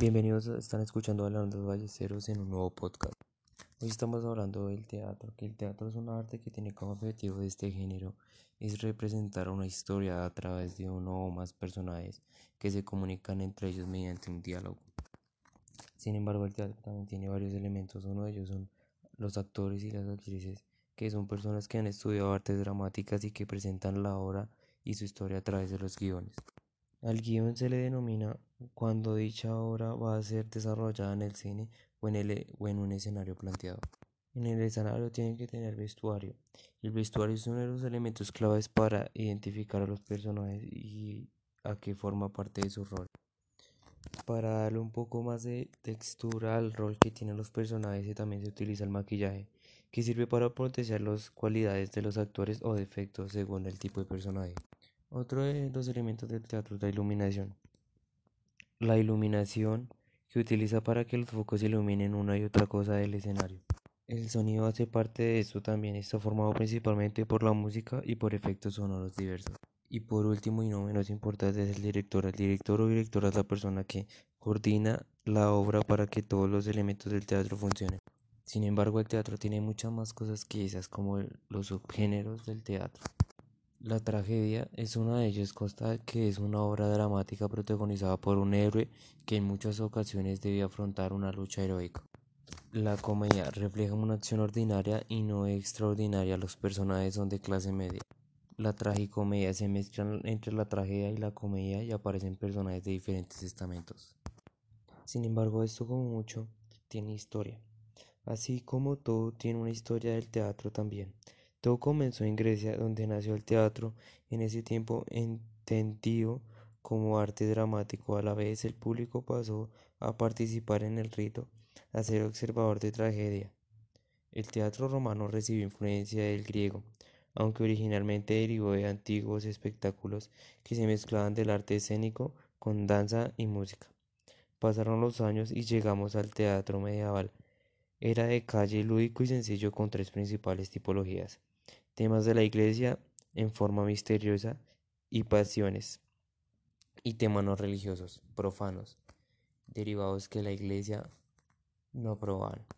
Bienvenidos, están escuchando a Leandro Ballesteros en un nuevo podcast. Hoy estamos hablando del teatro, que el teatro es un arte que tiene como objetivo de este género es representar una historia a través de uno o más personajes que se comunican entre ellos mediante un diálogo. Sin embargo, el teatro también tiene varios elementos, uno de ellos son los actores y las actrices, que son personas que han estudiado artes dramáticas y que presentan la obra y su historia a través de los guiones. Al guion se le denomina cuando dicha obra va a ser desarrollada en el cine o en, el, o en un escenario planteado. En el escenario tiene que tener vestuario. El vestuario es uno de los elementos claves para identificar a los personajes y a qué forma parte de su rol. Para darle un poco más de textura al rol que tienen los personajes también se utiliza el maquillaje, que sirve para potenciar las cualidades de los actores o defectos según el tipo de personaje. Otro de los elementos del teatro es la iluminación. La iluminación que utiliza para que los focos iluminen una y otra cosa del escenario. El sonido hace parte de esto también, está formado principalmente por la música y por efectos sonoros diversos. Y por último y no menos importante es el director. El director o directora es la persona que coordina la obra para que todos los elementos del teatro funcionen. Sin embargo, el teatro tiene muchas más cosas que esas, como los subgéneros del teatro. La tragedia es una de ellas, consta que es una obra dramática protagonizada por un héroe que en muchas ocasiones debe afrontar una lucha heroica. La comedia refleja una acción ordinaria y no extraordinaria. Los personajes son de clase media. La tragicomedia se mezclan entre la tragedia y la comedia y aparecen personajes de diferentes estamentos. Sin embargo, esto como mucho tiene historia. Así como todo tiene una historia del teatro también. Todo comenzó en Grecia, donde nació el teatro, en ese tiempo entendido como arte dramático. A la vez el público pasó a participar en el rito, a ser observador de tragedia. El teatro romano recibió influencia del griego, aunque originalmente derivó de antiguos espectáculos que se mezclaban del arte escénico con danza y música. Pasaron los años y llegamos al teatro medieval. Era de calle lúdico y sencillo con tres principales tipologías temas de la iglesia en forma misteriosa y pasiones, y temas no religiosos, profanos, derivados que la iglesia no aprobaban.